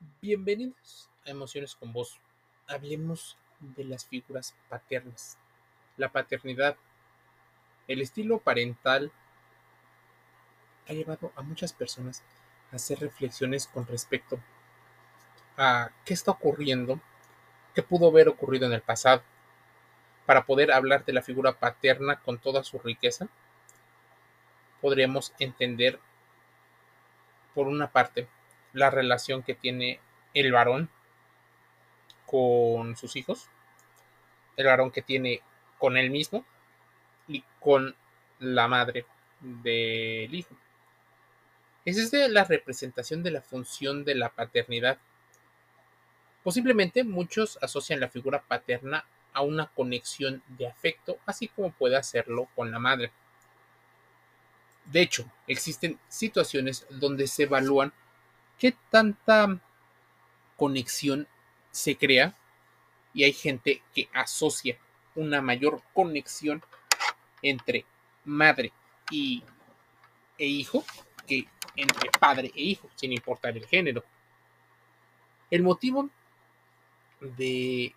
Bienvenidos a Emociones con Vos. Hablemos de las figuras paternas. La paternidad, el estilo parental ha llevado a muchas personas a hacer reflexiones con respecto a qué está ocurriendo, qué pudo haber ocurrido en el pasado, para poder hablar de la figura paterna con toda su riqueza. Podríamos entender, por una parte, la relación que tiene el varón con sus hijos, el varón que tiene con él mismo y con la madre del hijo. Esa es la representación de la función de la paternidad. Posiblemente muchos asocian la figura paterna a una conexión de afecto, así como puede hacerlo con la madre. De hecho, existen situaciones donde se evalúan qué tanta conexión se crea y hay gente que asocia una mayor conexión entre madre y, e hijo que entre padre e hijo, sin importar el género. El motivo de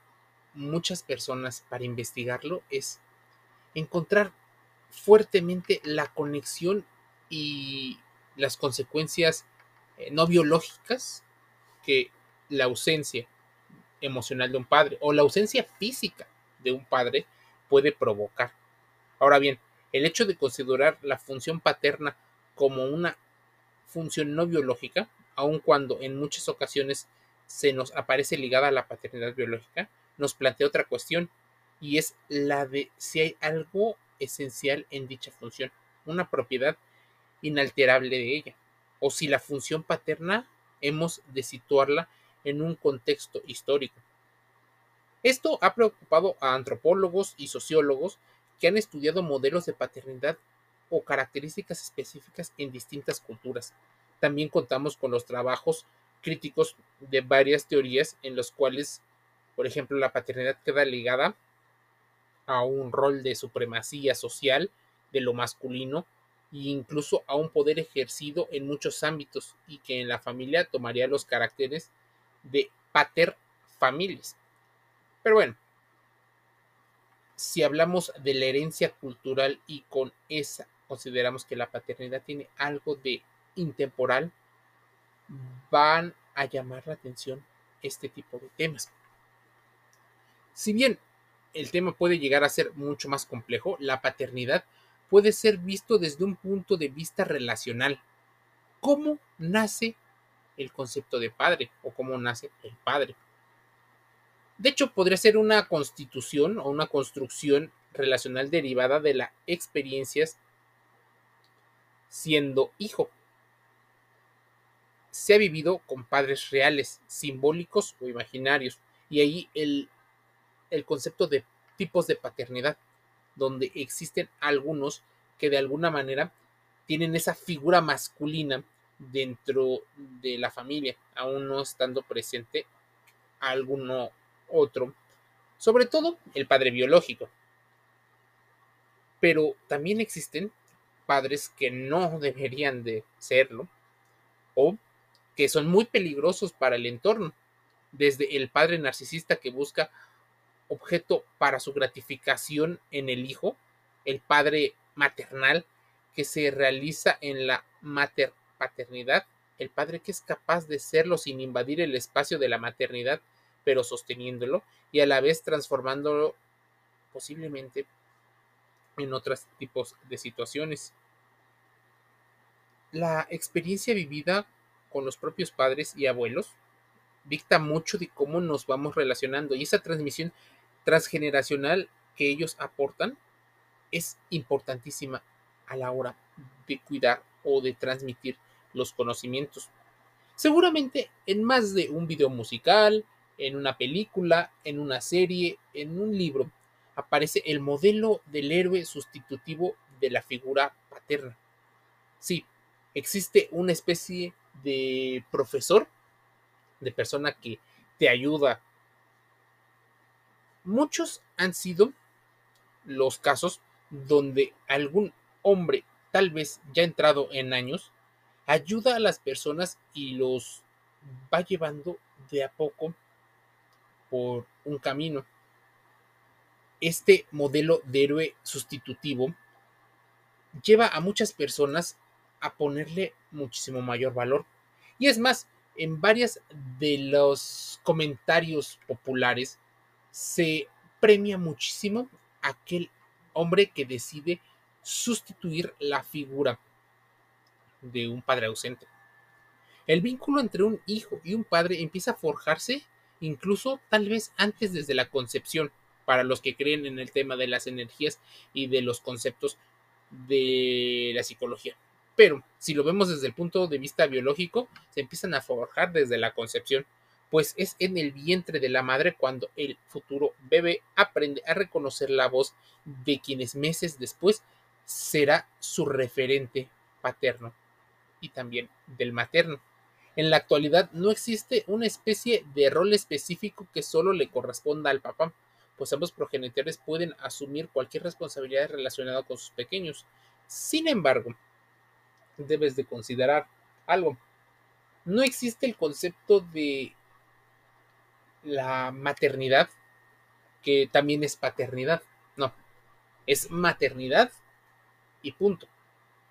muchas personas para investigarlo es encontrar fuertemente la conexión y las consecuencias eh, no biológicas que la ausencia emocional de un padre o la ausencia física de un padre puede provocar. Ahora bien, el hecho de considerar la función paterna como una función no biológica, aun cuando en muchas ocasiones se nos aparece ligada a la paternidad biológica, nos plantea otra cuestión y es la de si hay algo esencial en dicha función, una propiedad inalterable de ella, o si la función paterna hemos de situarla en un contexto histórico. Esto ha preocupado a antropólogos y sociólogos que han estudiado modelos de paternidad o características específicas en distintas culturas. También contamos con los trabajos críticos de varias teorías en los cuales, por ejemplo, la paternidad queda ligada a un rol de supremacía social de lo masculino e incluso a un poder ejercido en muchos ámbitos y que en la familia tomaría los caracteres de pater familias. Pero bueno, si hablamos de la herencia cultural y con esa consideramos que la paternidad tiene algo de intemporal, van a llamar la atención este tipo de temas. Si bien el tema puede llegar a ser mucho más complejo, la paternidad puede ser visto desde un punto de vista relacional. ¿Cómo nace el concepto de padre o cómo nace el padre? De hecho, podría ser una constitución o una construcción relacional derivada de las experiencias siendo hijo. Se ha vivido con padres reales, simbólicos o imaginarios, y ahí el, el concepto de tipos de paternidad, donde existen algunos que de alguna manera tienen esa figura masculina dentro de la familia, aún no estando presente alguno otro, sobre todo el padre biológico. Pero también existen padres que no deberían de serlo o que son muy peligrosos para el entorno, desde el padre narcisista que busca objeto para su gratificación en el hijo, el padre maternal que se realiza en la mater paternidad, el padre que es capaz de serlo sin invadir el espacio de la maternidad, pero sosteniéndolo y a la vez transformándolo posiblemente en otros tipos de situaciones. La experiencia vivida con los propios padres y abuelos dicta mucho de cómo nos vamos relacionando y esa transmisión transgeneracional que ellos aportan es importantísima a la hora de cuidar o de transmitir los conocimientos. Seguramente en más de un video musical, en una película, en una serie, en un libro, aparece el modelo del héroe sustitutivo de la figura paterna. Sí, existe una especie de profesor, de persona que te ayuda. Muchos han sido los casos donde algún hombre, tal vez ya entrado en años, ayuda a las personas y los va llevando de a poco por un camino. Este modelo de héroe sustitutivo lleva a muchas personas a ponerle muchísimo mayor valor. Y es más, en varias de los comentarios populares se premia muchísimo aquel hombre que decide sustituir la figura de un padre ausente. El vínculo entre un hijo y un padre empieza a forjarse incluso tal vez antes desde la concepción, para los que creen en el tema de las energías y de los conceptos de la psicología. Pero si lo vemos desde el punto de vista biológico, se empiezan a forjar desde la concepción, pues es en el vientre de la madre cuando el futuro bebé aprende a reconocer la voz de quienes meses después será su referente paterno y también del materno. En la actualidad no existe una especie de rol específico que solo le corresponda al papá, pues ambos progenitores pueden asumir cualquier responsabilidad relacionada con sus pequeños. Sin embargo, debes de considerar algo. No existe el concepto de la maternidad, que también es paternidad. No, es maternidad y punto,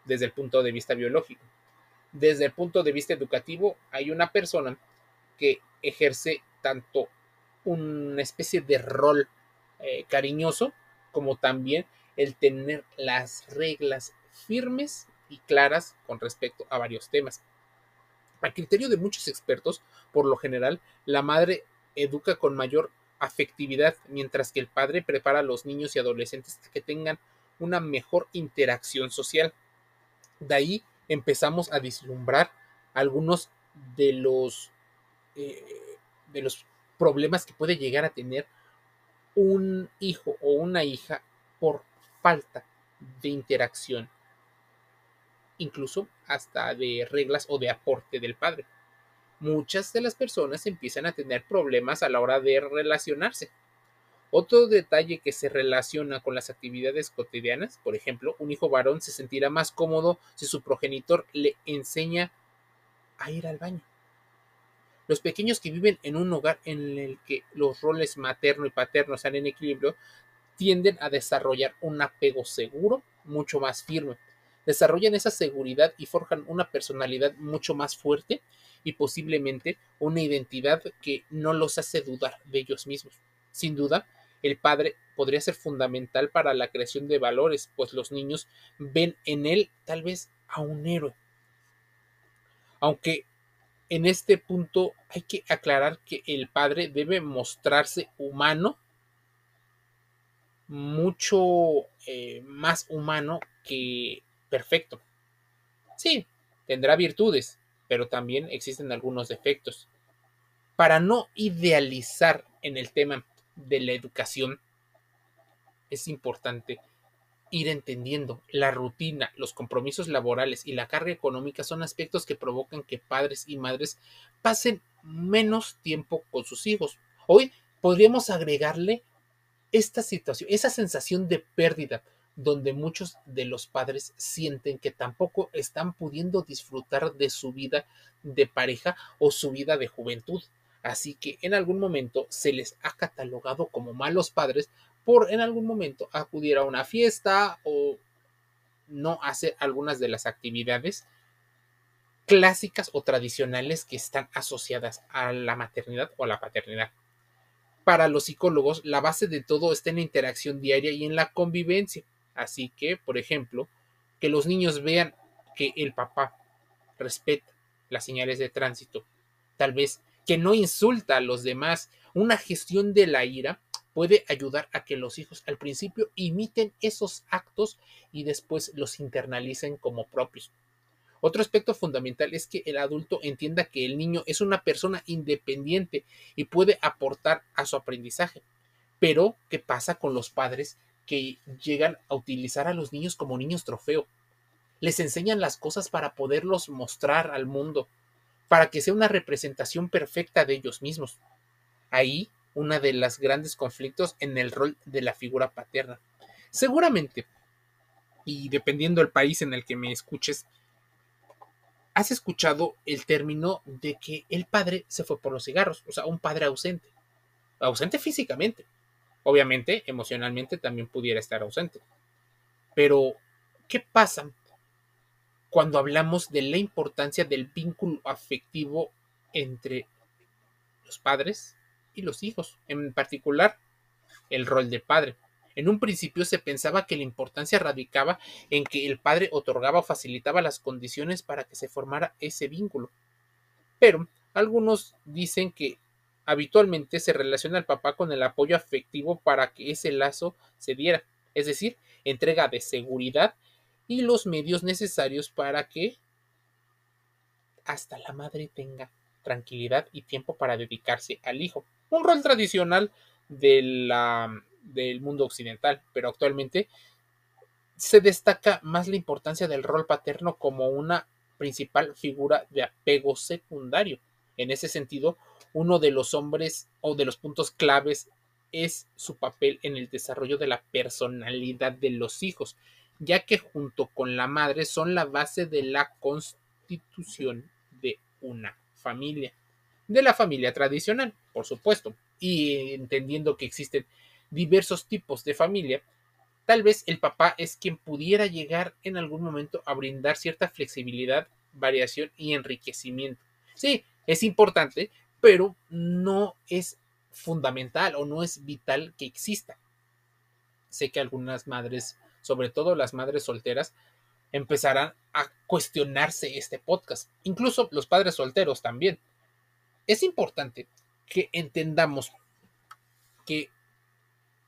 desde el punto de vista biológico. Desde el punto de vista educativo, hay una persona que ejerce tanto una especie de rol eh, cariñoso como también el tener las reglas firmes y claras con respecto a varios temas. A criterio de muchos expertos, por lo general, la madre educa con mayor afectividad, mientras que el padre prepara a los niños y adolescentes que tengan una mejor interacción social. De ahí empezamos a vislumbrar algunos de los, eh, de los problemas que puede llegar a tener un hijo o una hija por falta de interacción incluso hasta de reglas o de aporte del padre. Muchas de las personas empiezan a tener problemas a la hora de relacionarse. Otro detalle que se relaciona con las actividades cotidianas, por ejemplo, un hijo varón se sentirá más cómodo si su progenitor le enseña a ir al baño. Los pequeños que viven en un hogar en el que los roles materno y paterno están en equilibrio tienden a desarrollar un apego seguro mucho más firme desarrollan esa seguridad y forjan una personalidad mucho más fuerte y posiblemente una identidad que no los hace dudar de ellos mismos. Sin duda, el padre podría ser fundamental para la creación de valores, pues los niños ven en él tal vez a un héroe. Aunque en este punto hay que aclarar que el padre debe mostrarse humano, mucho eh, más humano que perfecto. Sí, tendrá virtudes, pero también existen algunos defectos. Para no idealizar en el tema de la educación, es importante ir entendiendo la rutina, los compromisos laborales y la carga económica son aspectos que provocan que padres y madres pasen menos tiempo con sus hijos. Hoy podríamos agregarle esta situación, esa sensación de pérdida, donde muchos de los padres sienten que tampoco están pudiendo disfrutar de su vida de pareja o su vida de juventud. Así que en algún momento se les ha catalogado como malos padres por en algún momento acudir a una fiesta o no hacer algunas de las actividades clásicas o tradicionales que están asociadas a la maternidad o a la paternidad. Para los psicólogos, la base de todo está en la interacción diaria y en la convivencia. Así que, por ejemplo, que los niños vean que el papá respeta las señales de tránsito, tal vez que no insulta a los demás, una gestión de la ira puede ayudar a que los hijos al principio imiten esos actos y después los internalicen como propios. Otro aspecto fundamental es que el adulto entienda que el niño es una persona independiente y puede aportar a su aprendizaje. Pero, ¿qué pasa con los padres que llegan a utilizar a los niños como niños trofeo. Les enseñan las cosas para poderlos mostrar al mundo, para que sea una representación perfecta de ellos mismos. Ahí una de las grandes conflictos en el rol de la figura paterna. Seguramente, y dependiendo del país en el que me escuches, has escuchado el término de que el padre se fue por los cigarros, o sea, un padre ausente, ausente físicamente, obviamente emocionalmente también pudiera estar ausente, pero ¿qué pasa cuando hablamos de la importancia del vínculo afectivo entre los padres y los hijos, en particular el rol de padre? En un principio se pensaba que la importancia radicaba en que el padre otorgaba o facilitaba las condiciones para que se formara ese vínculo. Pero algunos dicen que habitualmente se relaciona al papá con el apoyo afectivo para que ese lazo se diera, es decir, entrega de seguridad y los medios necesarios para que hasta la madre tenga tranquilidad y tiempo para dedicarse al hijo. Un rol tradicional del mundo occidental, pero actualmente se destaca más la importancia del rol paterno como una principal figura de apego secundario. En ese sentido, uno de los hombres o de los puntos claves es su papel en el desarrollo de la personalidad de los hijos, ya que junto con la madre son la base de la constitución de una familia, de la familia tradicional, por supuesto, y entendiendo que existen diversos tipos de familia, tal vez el papá es quien pudiera llegar en algún momento a brindar cierta flexibilidad, variación y enriquecimiento. Sí, es importante, pero no es fundamental o no es vital que exista. Sé que algunas madres, sobre todo las madres solteras, empezarán a cuestionarse este podcast, incluso los padres solteros también. Es importante que entendamos que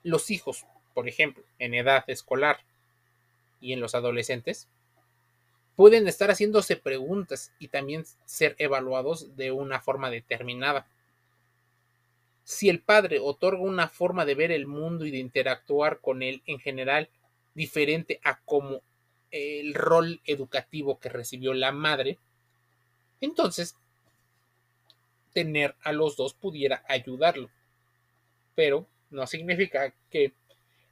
los hijos, por ejemplo, en edad escolar y en los adolescentes, pueden estar haciéndose preguntas y también ser evaluados de una forma determinada. Si el padre otorga una forma de ver el mundo y de interactuar con él en general diferente a como el rol educativo que recibió la madre, entonces tener a los dos pudiera ayudarlo. Pero no significa que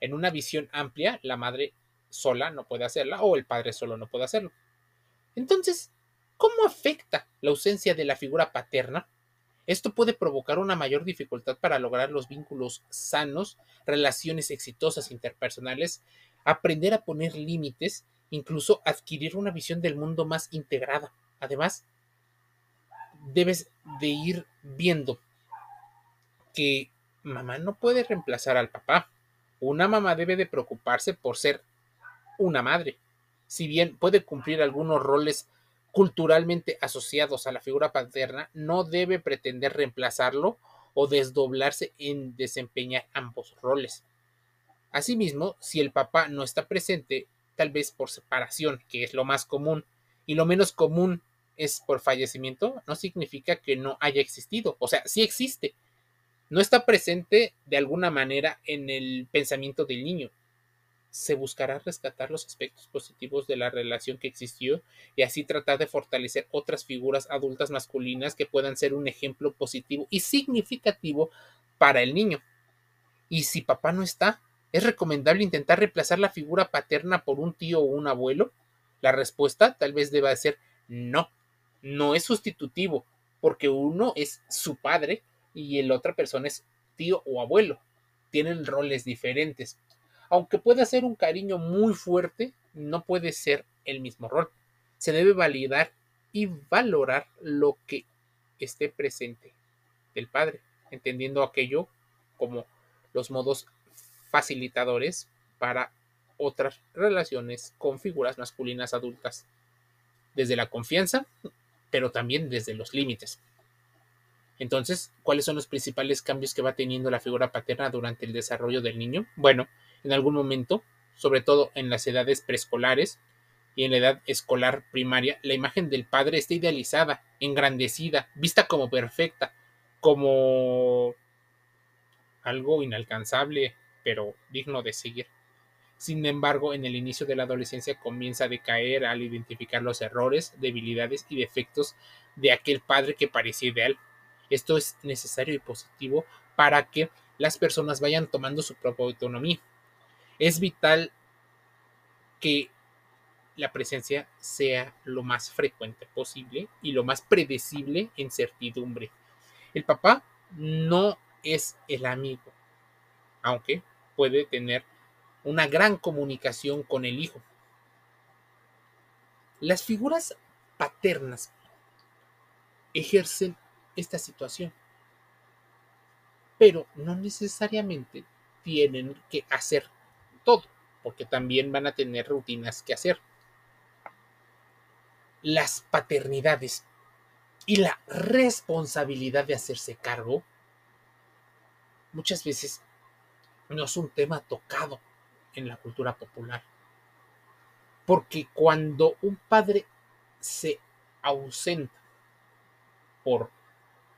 en una visión amplia la madre sola no puede hacerla o el padre solo no puede hacerlo. Entonces, ¿cómo afecta la ausencia de la figura paterna? Esto puede provocar una mayor dificultad para lograr los vínculos sanos, relaciones exitosas interpersonales, aprender a poner límites, incluso adquirir una visión del mundo más integrada. Además, debes de ir viendo que mamá no puede reemplazar al papá. Una mamá debe de preocuparse por ser una madre. Si bien puede cumplir algunos roles culturalmente asociados a la figura paterna, no debe pretender reemplazarlo o desdoblarse en desempeñar ambos roles. Asimismo, si el papá no está presente, tal vez por separación, que es lo más común, y lo menos común es por fallecimiento, no significa que no haya existido. O sea, sí existe, no está presente de alguna manera en el pensamiento del niño. Se buscará rescatar los aspectos positivos de la relación que existió y así tratar de fortalecer otras figuras adultas masculinas que puedan ser un ejemplo positivo y significativo para el niño. Y si papá no está, ¿es recomendable intentar reemplazar la figura paterna por un tío o un abuelo? La respuesta tal vez deba ser no, no es sustitutivo, porque uno es su padre y la otra persona es tío o abuelo. Tienen roles diferentes. Aunque pueda ser un cariño muy fuerte, no puede ser el mismo rol. Se debe validar y valorar lo que esté presente del padre, entendiendo aquello como los modos facilitadores para otras relaciones con figuras masculinas adultas, desde la confianza, pero también desde los límites. Entonces, ¿cuáles son los principales cambios que va teniendo la figura paterna durante el desarrollo del niño? Bueno, en algún momento, sobre todo en las edades preescolares y en la edad escolar primaria, la imagen del padre está idealizada, engrandecida, vista como perfecta, como algo inalcanzable, pero digno de seguir. Sin embargo, en el inicio de la adolescencia comienza a decaer al identificar los errores, debilidades y defectos de aquel padre que parecía ideal. Esto es necesario y positivo para que las personas vayan tomando su propia autonomía. Es vital que la presencia sea lo más frecuente posible y lo más predecible en certidumbre. El papá no es el amigo, aunque puede tener una gran comunicación con el hijo. Las figuras paternas ejercen esta situación, pero no necesariamente tienen que hacer todo, porque también van a tener rutinas que hacer. Las paternidades y la responsabilidad de hacerse cargo muchas veces no es un tema tocado en la cultura popular. Porque cuando un padre se ausenta por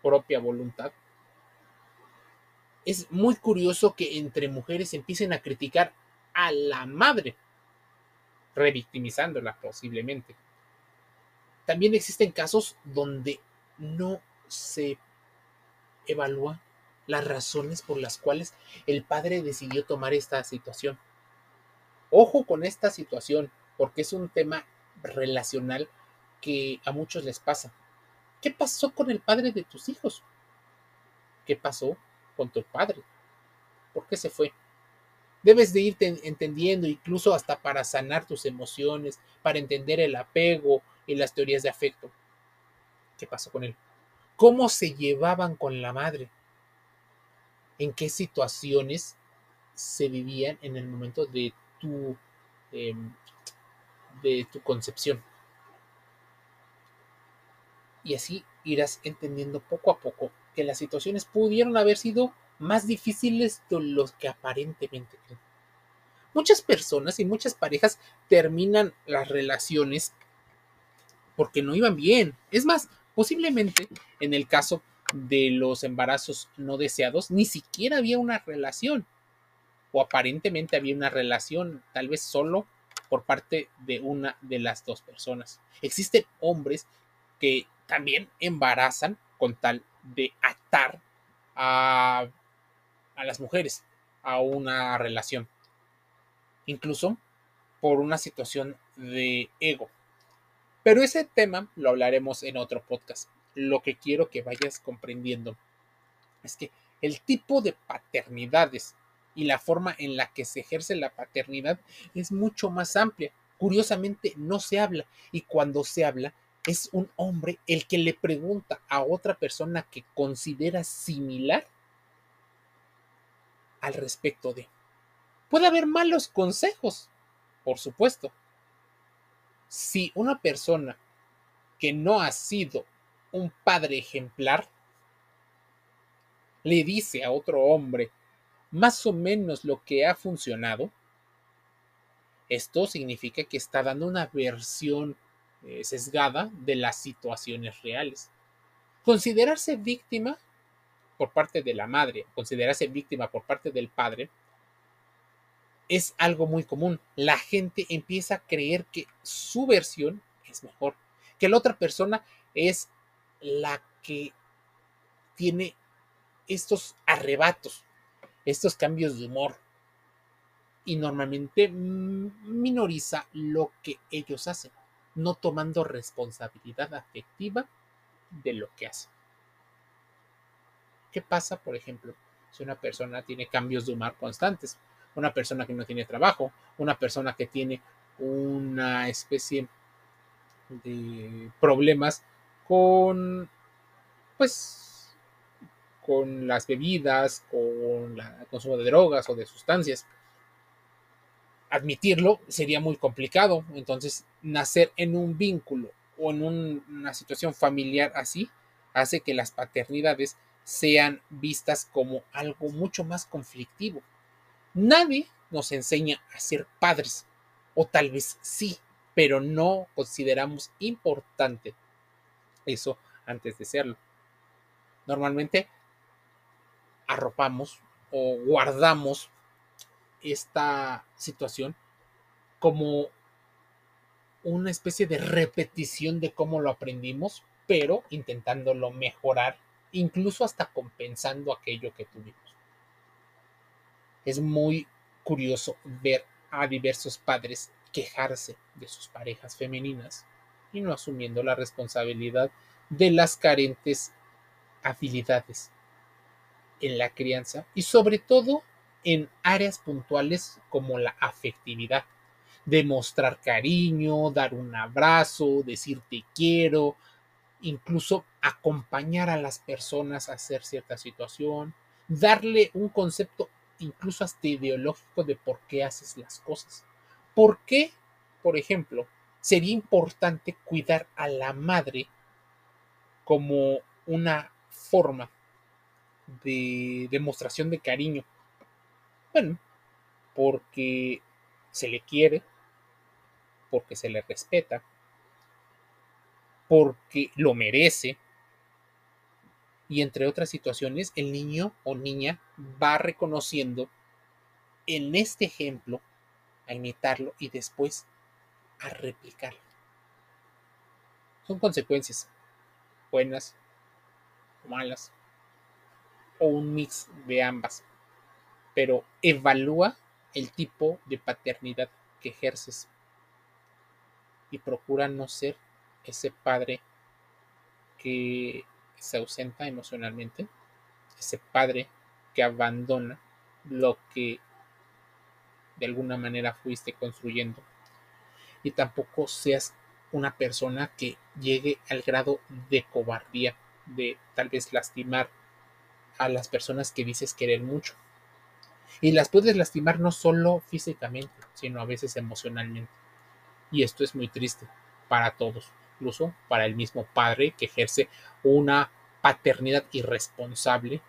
propia voluntad, es muy curioso que entre mujeres empiecen a criticar a la madre, revictimizándola posiblemente. También existen casos donde no se evalúa las razones por las cuales el padre decidió tomar esta situación. Ojo con esta situación, porque es un tema relacional que a muchos les pasa. ¿Qué pasó con el padre de tus hijos? ¿Qué pasó con tu padre? ¿Por qué se fue? Debes de irte entendiendo, incluso hasta para sanar tus emociones, para entender el apego y las teorías de afecto. ¿Qué pasó con él? ¿Cómo se llevaban con la madre? ¿En qué situaciones se vivían en el momento de tu, em, de tu concepción? Y así irás entendiendo poco a poco que las situaciones pudieron haber sido más difíciles de los que aparentemente creen. Muchas personas y muchas parejas terminan las relaciones porque no iban bien. Es más, posiblemente en el caso de los embarazos no deseados, ni siquiera había una relación. O aparentemente había una relación, tal vez solo por parte de una de las dos personas. Existen hombres que también embarazan con tal de atar a, a las mujeres a una relación. Incluso por una situación de ego. Pero ese tema lo hablaremos en otro podcast. Lo que quiero que vayas comprendiendo es que el tipo de paternidades y la forma en la que se ejerce la paternidad es mucho más amplia. Curiosamente no se habla y cuando se habla es un hombre el que le pregunta a otra persona que considera similar al respecto de. Puede haber malos consejos, por supuesto. Si una persona que no ha sido un padre ejemplar le dice a otro hombre más o menos lo que ha funcionado, esto significa que está dando una versión eh, sesgada de las situaciones reales. Considerarse víctima por parte de la madre, considerarse víctima por parte del padre, es algo muy común. La gente empieza a creer que su versión es mejor, que la otra persona es la que tiene estos arrebatos, estos cambios de humor y normalmente minoriza lo que ellos hacen no tomando responsabilidad afectiva de lo que hace. ¿Qué pasa, por ejemplo, si una persona tiene cambios de humor constantes? Una persona que no tiene trabajo, una persona que tiene una especie de problemas con, pues, con las bebidas, con el consumo de drogas o de sustancias admitirlo sería muy complicado. Entonces, nacer en un vínculo o en una situación familiar así hace que las paternidades sean vistas como algo mucho más conflictivo. Nadie nos enseña a ser padres, o tal vez sí, pero no consideramos importante eso antes de serlo. Normalmente arropamos o guardamos esta situación como una especie de repetición de cómo lo aprendimos, pero intentándolo mejorar, incluso hasta compensando aquello que tuvimos. Es muy curioso ver a diversos padres quejarse de sus parejas femeninas y no asumiendo la responsabilidad de las carentes habilidades en la crianza y sobre todo en áreas puntuales como la afectividad, demostrar cariño, dar un abrazo, decir te quiero, incluso acompañar a las personas a hacer cierta situación, darle un concepto incluso hasta ideológico de por qué haces las cosas. ¿Por qué, por ejemplo, sería importante cuidar a la madre como una forma de demostración de cariño? Bueno, porque se le quiere, porque se le respeta, porque lo merece, y entre otras situaciones, el niño o niña va reconociendo en este ejemplo a imitarlo y después a replicarlo. Son consecuencias buenas malas o un mix de ambas, pero evalúa el tipo de paternidad que ejerces y procura no ser ese padre que se ausenta emocionalmente, ese padre que abandona lo que de alguna manera fuiste construyendo. Y tampoco seas una persona que llegue al grado de cobardía, de tal vez lastimar a las personas que dices querer mucho. Y las puedes lastimar no solo físicamente, sino a veces emocionalmente. Y esto es muy triste para todos incluso para el mismo padre que ejerce una paternidad irresponsable.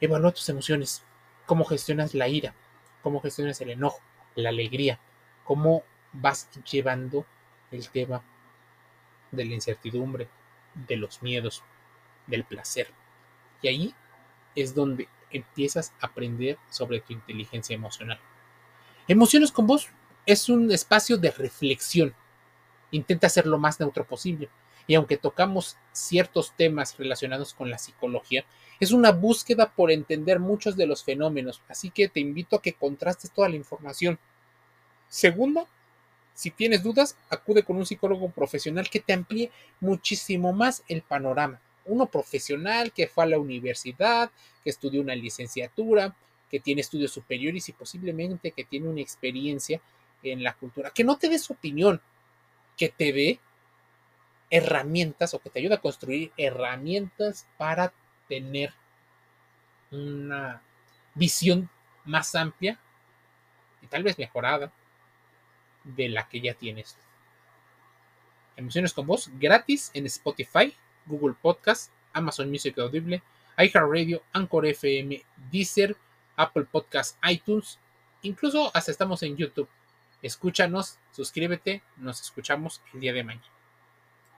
Evalúa tus emociones, cómo gestionas la ira, cómo gestionas el enojo, la alegría, cómo vas llevando el tema de la incertidumbre, de los miedos, del placer. Y ahí es donde empiezas a aprender sobre tu inteligencia emocional. Emociones con vos es un espacio de reflexión. Intenta ser lo más neutro posible. Y aunque tocamos ciertos temas relacionados con la psicología, es una búsqueda por entender muchos de los fenómenos. Así que te invito a que contrastes toda la información. Segundo, si tienes dudas, acude con un psicólogo profesional que te amplíe muchísimo más el panorama. Uno profesional que fue a la universidad, que estudió una licenciatura, que tiene estudios superiores y posiblemente que tiene una experiencia en la cultura, que no te dé su opinión, que te dé herramientas o que te ayude a construir herramientas para tener una visión más amplia y tal vez mejorada de la que ya tienes. Emociones con voz gratis en Spotify, Google Podcast, Amazon Music Audible, iHeartRadio, Anchor FM, Deezer, Apple Podcast, iTunes, incluso hasta estamos en YouTube. Escúchanos, suscríbete, nos escuchamos el día de mañana.